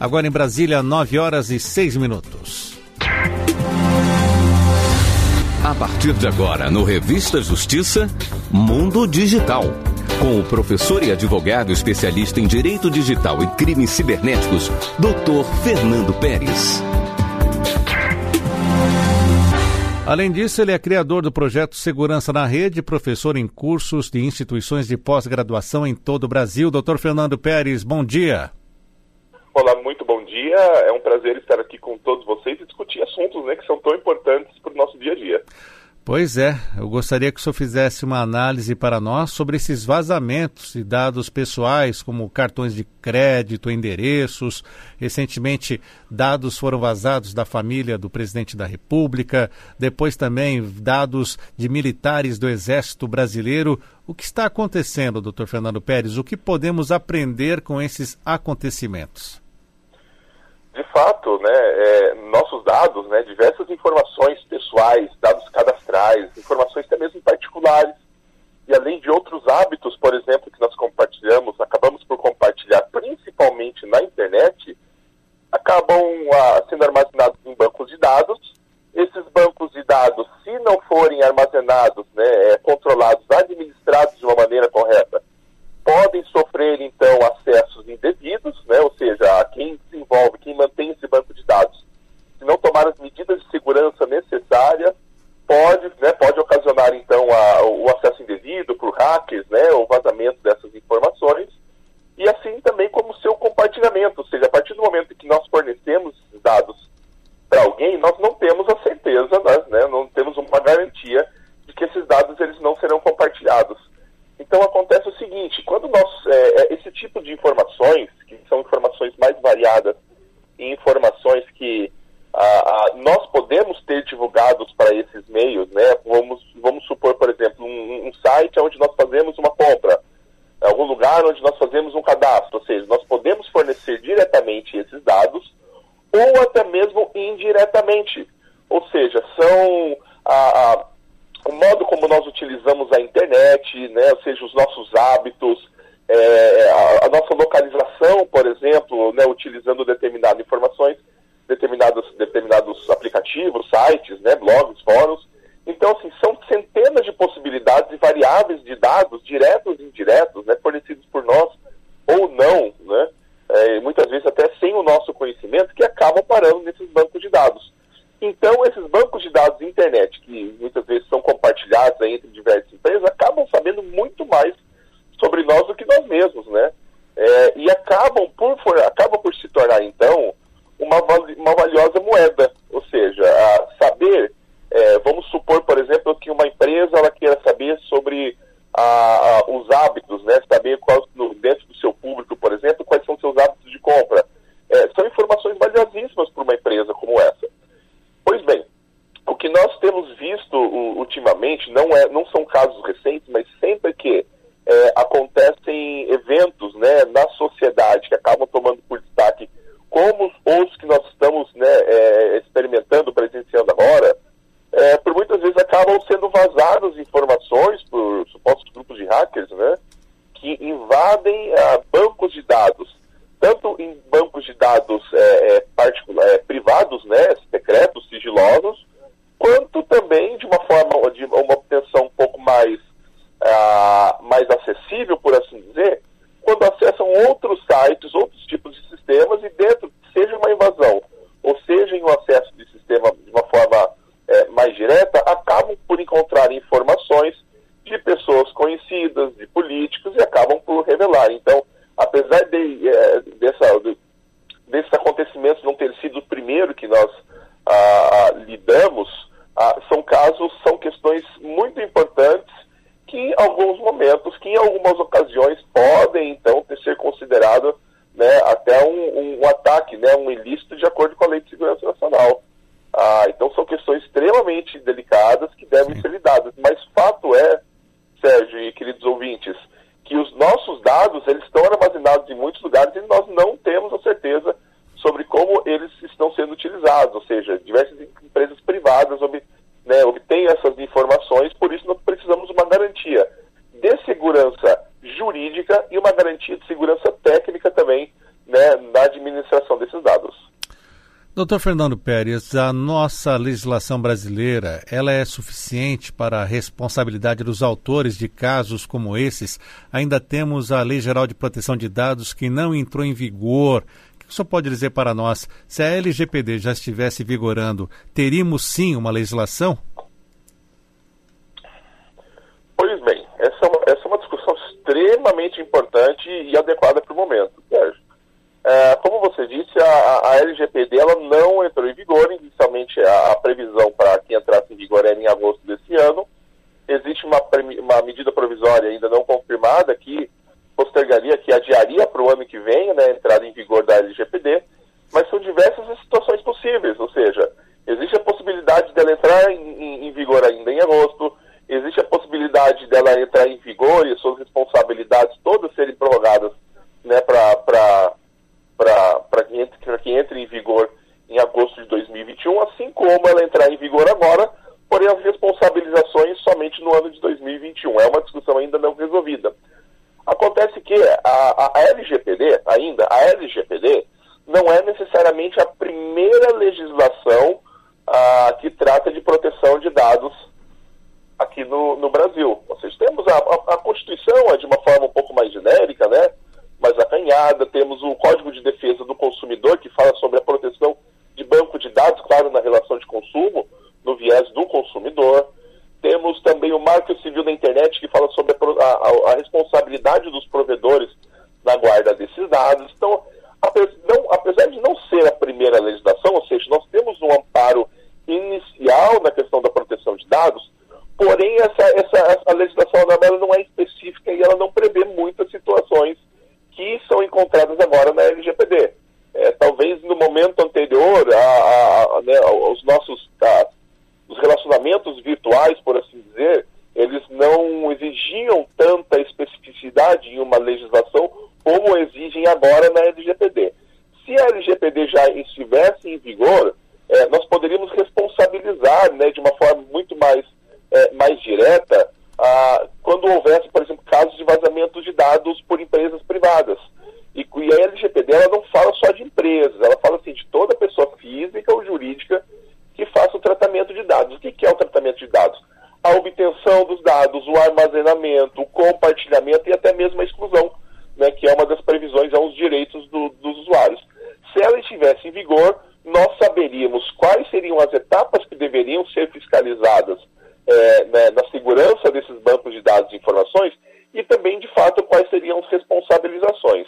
Agora em Brasília, 9 horas e 6 minutos. A partir de agora, no Revista Justiça, Mundo Digital. Com o professor e advogado especialista em Direito Digital e Crimes Cibernéticos, Dr. Fernando Pérez. Além disso, ele é criador do projeto Segurança na Rede, professor em cursos de instituições de pós-graduação em todo o Brasil. Doutor Fernando Pérez, bom dia. Dia. É um prazer estar aqui com todos vocês e discutir assuntos né, que são tão importantes para o nosso dia a dia. Pois é, eu gostaria que o senhor fizesse uma análise para nós sobre esses vazamentos de dados pessoais, como cartões de crédito, endereços. Recentemente, dados foram vazados da família do presidente da República, depois também dados de militares do Exército Brasileiro. O que está acontecendo, doutor Fernando Pérez? O que podemos aprender com esses acontecimentos? De fato, né, é, nossos dados, né, diversas informações pessoais, dados cadastrais, informações até mesmo particulares, e além de outros hábitos, por exemplo, que nós compartilhamos, acabamos por compartilhar principalmente na internet, acabam ah, sendo armazenados em bancos de dados. Esses bancos de dados, se não forem armazenados, né, é, controlados, administrados de uma maneira correta, podem sofrer então acessos indevidos, né, ou seja, quem desenvolve, quem mantém esse banco de dados, se não tomar as medidas de segurança necessárias, pode, né, pode ocasionar então a, o acesso indevido por hackers, né, o vazamento dessas informações, e assim também como seu compartilhamento, ou seja, a partir do momento que nós fornecemos dados para alguém, nós não temos a certeza, né, não temos uma garantia de que esses dados eles não serão compartilhados. Então acontece o seguinte, quando nós, é, é, esse tipo de informações, que são informações mais variadas e informações que a, a, nós podemos ter divulgados para esses meios, né? Vamos, vamos supor, por exemplo, um, um site onde nós fazemos uma compra, algum lugar onde nós fazemos um cadastro, ou seja, nós podemos fornecer diretamente esses dados ou até mesmo indiretamente. Ou seja, são a, a o modo como nós utilizamos a internet, né, ou seja, os nossos hábitos, é, a, a, nossa localização, por exemplo, né, utilizando determinadas informações, determinados, determinados aplicativos, sites, né, blogs, fóruns. Então, assim, são centenas de possibilidades e variáveis de dados, diretos e indiretos, né, fornecidos por nós ou não, né, é, muitas vezes até sem o nosso conhecimento, que acabam parando nesses bancos de dados. Então, esses bancos de dados de internet, que muitas vezes são compartilhados entre diversas empresas, acabam sabendo muito mais sobre nós do que nós mesmos, né? É, e acabam por, for, acabam por se tornar, então, uma, uma valiosa moeda. Ou seja, saber, é, vamos supor, por exemplo, que uma empresa ela queira saber sobre a, a, os hábitos, né? Saber qual, no, dentro do seu público, por exemplo, quais são seus hábitos de compra. É, são informações valiosíssimas como essa. Pois bem, o que nós temos visto ultimamente não, é, não são casos recentes, mas sempre que é, acontecem eventos né, na sociedade que acabam tomando por destaque, como os que nós estamos né, é, experimentando, presenciando agora, é, por muitas vezes acabam sendo vazadas informações por supostos grupos de hackers, né, que invadem ah, bancos de dados tanto em bancos de dados é, é, é, privados, né, secretos, sigilosos, quanto também de uma forma, de uma obtenção um pouco mais, uh, mais acessível, por assim dizer, quando acessam outros sites, outros tipos de sistemas e dentro, seja uma invasão, ou seja em um acesso de sistema de uma forma é, mais direta, acabam por encontrar informações de pessoas conhecidas, de políticos e acabam por revelar. Então, apesar de, é, dessa, de, desses acontecimentos não ter sido o primeiro que nós ah, lidamos, ah, são casos, são questões muito importantes que em alguns momentos, que em algumas ocasiões podem então ter ser considerado né, até um, um, ataque, né, um ilícito de acordo com a Lei de Segurança Nacional. Ah, então são questões extremamente delicadas que devem Sim. ser lidadas. Mas fato é, Sérgio e queridos ouvintes, que os nossos dados eles estão armazenados em muitos lugares e nós não temos a certeza sobre como eles estão sendo utilizados, ou seja, diversas empresas privadas ob, né, obtêm essas informações, por isso nós precisamos de uma garantia de segurança jurídica e uma garantia de segurança técnica também né, na administração proteção desses dados. Doutor Fernando Pérez, a nossa legislação brasileira, ela é suficiente para a responsabilidade dos autores de casos como esses? Ainda temos a Lei Geral de Proteção de Dados que não entrou em vigor. O que o senhor pode dizer para nós? Se a LGPD já estivesse vigorando, teríamos sim uma legislação? Pois bem, essa é uma, essa é uma discussão extremamente importante e adequada para o momento, Sérgio. É, como você disse, a, a, LGPD ela não entrou em vigor. Inicialmente, a, a previsão para que entrasse em vigor era em agosto desse ano. Existe uma, uma medida provisória ainda não confirmada que postergaria, que adiaria para o ano que vem né, a entrada em vigor da LGPD. Mas são diversas as situações possíveis, ou seja, existe a possibilidade dela entrar em, em, vigor ainda em agosto, existe a possibilidade dela entrar em vigor e suas responsabilidades todas serem prorrogadas né, para para que, entre, que entre em vigor em agosto de 2021, assim como ela entrar em vigor agora, porém as responsabilizações somente no ano de 2021. É uma discussão ainda não resolvida. Acontece que a, a LGPD, ainda, a LGPD, não é necessariamente a primeira legislação ah, que trata de proteção de dados aqui no, no Brasil. Ou seja, temos a, a, a Constituição é de uma forma um pouco mais genérica, né? Mais acanhada, temos o Código de Defesa do Consumidor, que fala sobre a proteção de banco de dados, claro, na relação de consumo, no viés do consumidor. Temos também o Marco Civil da Internet, que fala sobre a, a, a responsabilidade dos provedores na guarda desses dados. Então, apesar de não ser a primeira legislação, ou seja, nós temos um amparo inicial na questão da proteção de dados, porém essa, essa, essa legislação não é específica e ela não prevê muitas encontradas agora na LGPD. É, talvez no momento anterior a, a, a né, aos nossos os relacionamentos virtuais, por assim dizer, eles não exigiam tanta especificidade em uma legislação como exigem agora na LGPD. Se a LGPD já estivesse em vigor, é, nós poderíamos responsabilizar né, de uma forma muito mais, é, mais direta quando houvesse, por exemplo, casos de vazamento de dados por empresas privadas. E, e a LGPD ela não fala só de empresas, ela fala assim de toda pessoa física ou jurídica que faça o tratamento de dados. O que, que é o tratamento de dados? A obtenção dos dados, o armazenamento, o compartilhamento e até mesmo a exclusão, né, que é uma das previsões aos direitos do, dos usuários. Se ela estivesse em vigor, nós saberíamos quais seriam as etapas que deveriam ser fiscalizadas é, né, na segurança desses bancos de dados e informações e também, de fato, quais seriam as responsabilizações.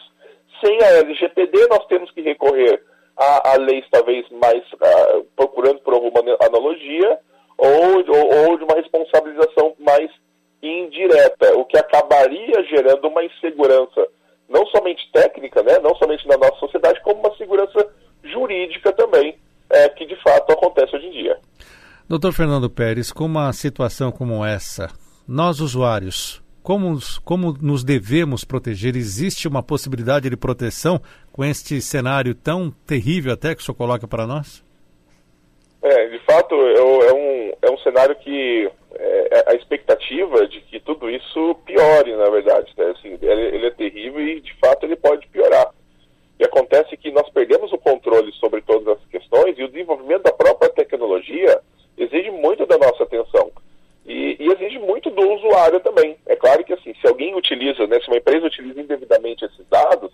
Sem a LGPD, nós temos que recorrer a, a leis talvez mais uh, procurando por alguma analogia ou, ou, ou de uma responsabilização mais indireta, o que acabaria gerando uma insegurança não somente técnica, né, não somente na nossa sociedade, como uma segurança jurídica também, é, que de fato acontece hoje em dia. Doutor Fernando Pérez, com uma situação como essa, nós usuários, como, como nos devemos proteger? Existe uma possibilidade de proteção com este cenário tão terrível até que o senhor coloca para nós? É, de fato, é, é um, é um cenário que é, é, a expectativa de que tudo isso piore, na verdade. Né? Assim, ele, ele é terrível e, de fato, ele pode piorar. E acontece que nós perdemos o controle sobre todas as questões e o desenvolvimento da própria tecnologia exige muito da nossa atenção. E, e, exige muito do usuário também. É claro que assim, se alguém utiliza, né, se uma empresa utiliza indevidamente esses dados,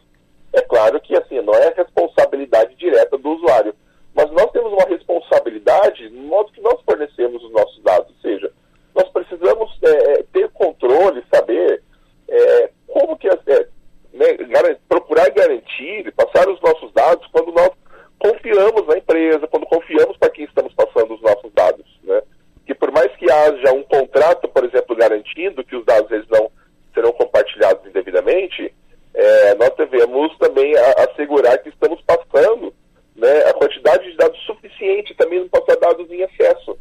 é claro que assim, não é responsabilidade direta do usuário. Mas nós temos uma responsabilidade no modo que nós fornecemos os nossos dados. Ou seja, nós precisamos é, é ter controle, saber é, como que é, né, procurar garantir, passar os nossos dados quando nós confiamos na empresa, quando confiamos para quem estamos passando os nossos dados, né? Que por mais que haja um contrato, por exemplo, garantindo que os dados eles não serão compartilhados indevidamente, é, nós devemos também assegurar que estamos passando né, a quantidade de dados suficiente, também não passar dados em excesso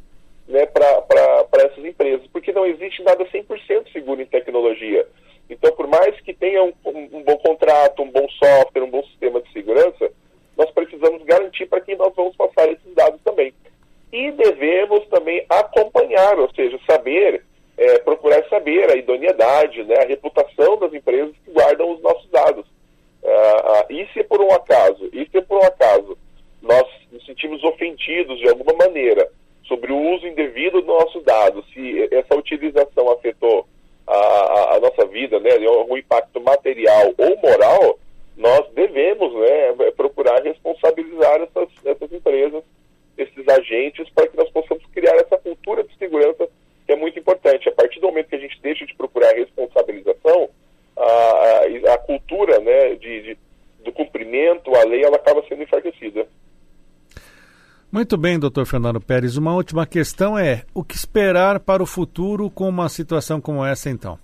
né, para essas empresas, porque não existe nada 100% seguro em tecnologia. Então, por mais que tenha um, um, um bom contrato, um bom software, um bom sistema de segurança, nós precisamos garantir para quem nós vamos passar esses dados. E devemos também acompanhar, ou seja, saber, é, procurar saber a idoneidade, né, a reputação das empresas que guardam os nossos dados. Ah, ah, e se por um acaso, e se por um acaso comprometidos de alguma maneira sobre o uso indevido dos nossos dados, se essa utilização afetou a, a, a nossa vida, né, algum impacto material ou moral, nós devemos né, procurar responsabilizar essas, essas empresas, esses agentes, para que nós possamos criar essa cultura de segurança que é muito importante. A partir do momento que a gente deixa de procurar responsabilização, a, a, cultura né, de, de, do cumprimento, a lei, ela acaba sendo enfraquecida. Muito bem, doutor Fernando Pérez. Uma última questão é: o que esperar para o futuro com uma situação como essa, então?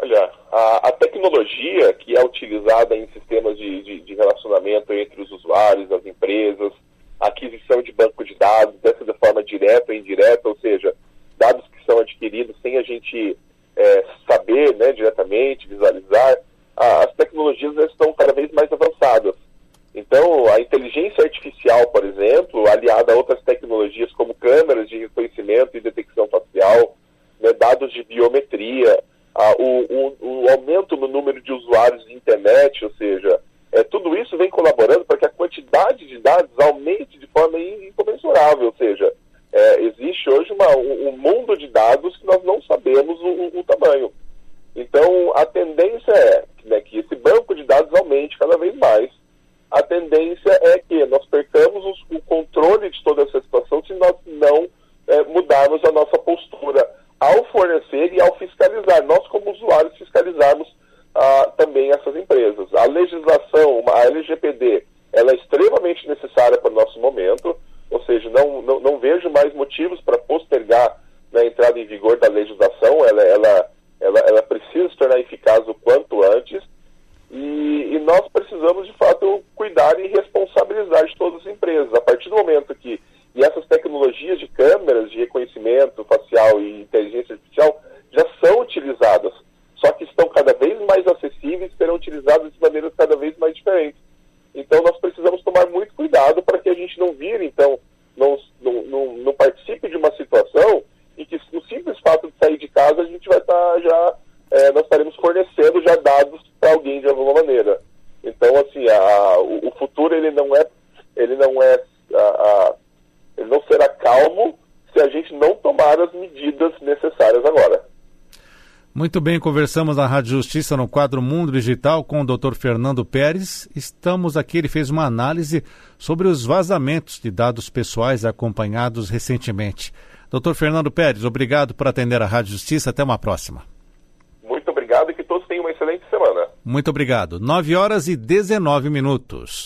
Olha, a, a tecnologia que é utilizada em sistemas de, de, de, relacionamento entre os usuários, as empresas, aquisição de banco de dados, dessa de forma direta ou indireta, ou seja, dados que são adquiridos sem a gente é, saber né, diretamente, visualizar, as tecnologias estão cada vez mais avançadas. Então, a inteligência artificial, por exemplo, aliada a outras tecnologias como câmeras de reconhecimento e detecção facial, né, dados de biometria, a, o, o, o, aumento no número de usuários de internet, ou seja, é, tudo isso vem colaborando para que a quantidade de dados aumente de forma incomensurável, ou seja, é, existe hoje uma, um, um, mundo de dados que nós não sabemos o, o tamanho. Então, a tendência é né, que esse banco de dados aumente cada vez mais, a tendência é que nós percamos os, o controle de toda essa situação se nós não é, mudarmos a nossa postura ao fornecer e ao fiscalizar. Nós, como usuários, fiscalizarmos ah, também essas empresas. A legislação, a LGPD, ela é extremamente necessária para o nosso momento, ou seja, não, não, não vejo mais motivos para postergar né, a entrada em vigor da legislação, ela, ela, ela, ela precisa se tornar eficaz o quanto antes, e, e, nós precisamos, de fato, cuidar e responsabilizar de todas as empresas. A partir do momento que e essas tecnologias de câmeras de reconhecimento facial e inteligência artificial já são utilizadas, só que estão cada vez mais acessíveis e serão utilizadas de maneiras cada vez mais diferentes. Então, nós precisamos tomar muito cuidado para que a gente não vire, então, não, não, não, não participe de uma situação em que, no simples fato de sair de casa, a gente vai estar tá já, é, nós estaremos fornecendo já dados para alguém de alguma maneira. Então, assim, a, o, o, futuro ele não é, ele não é, a, a, ele não será calmo se a gente não tomar as medidas necessárias agora. Muito bem, conversamos na Rádio Justiça no quadro Mundo Digital com o Dr. Fernando Pérez. Estamos aqui, ele fez uma análise sobre os vazamentos de dados pessoais acompanhados recentemente. Dr. Fernando Pérez, obrigado por atender a Rádio Justiça. Até uma próxima. Muito obrigado e que todos tenham uma excelente semana. Muito obrigado. 9 horas e 19 minutos.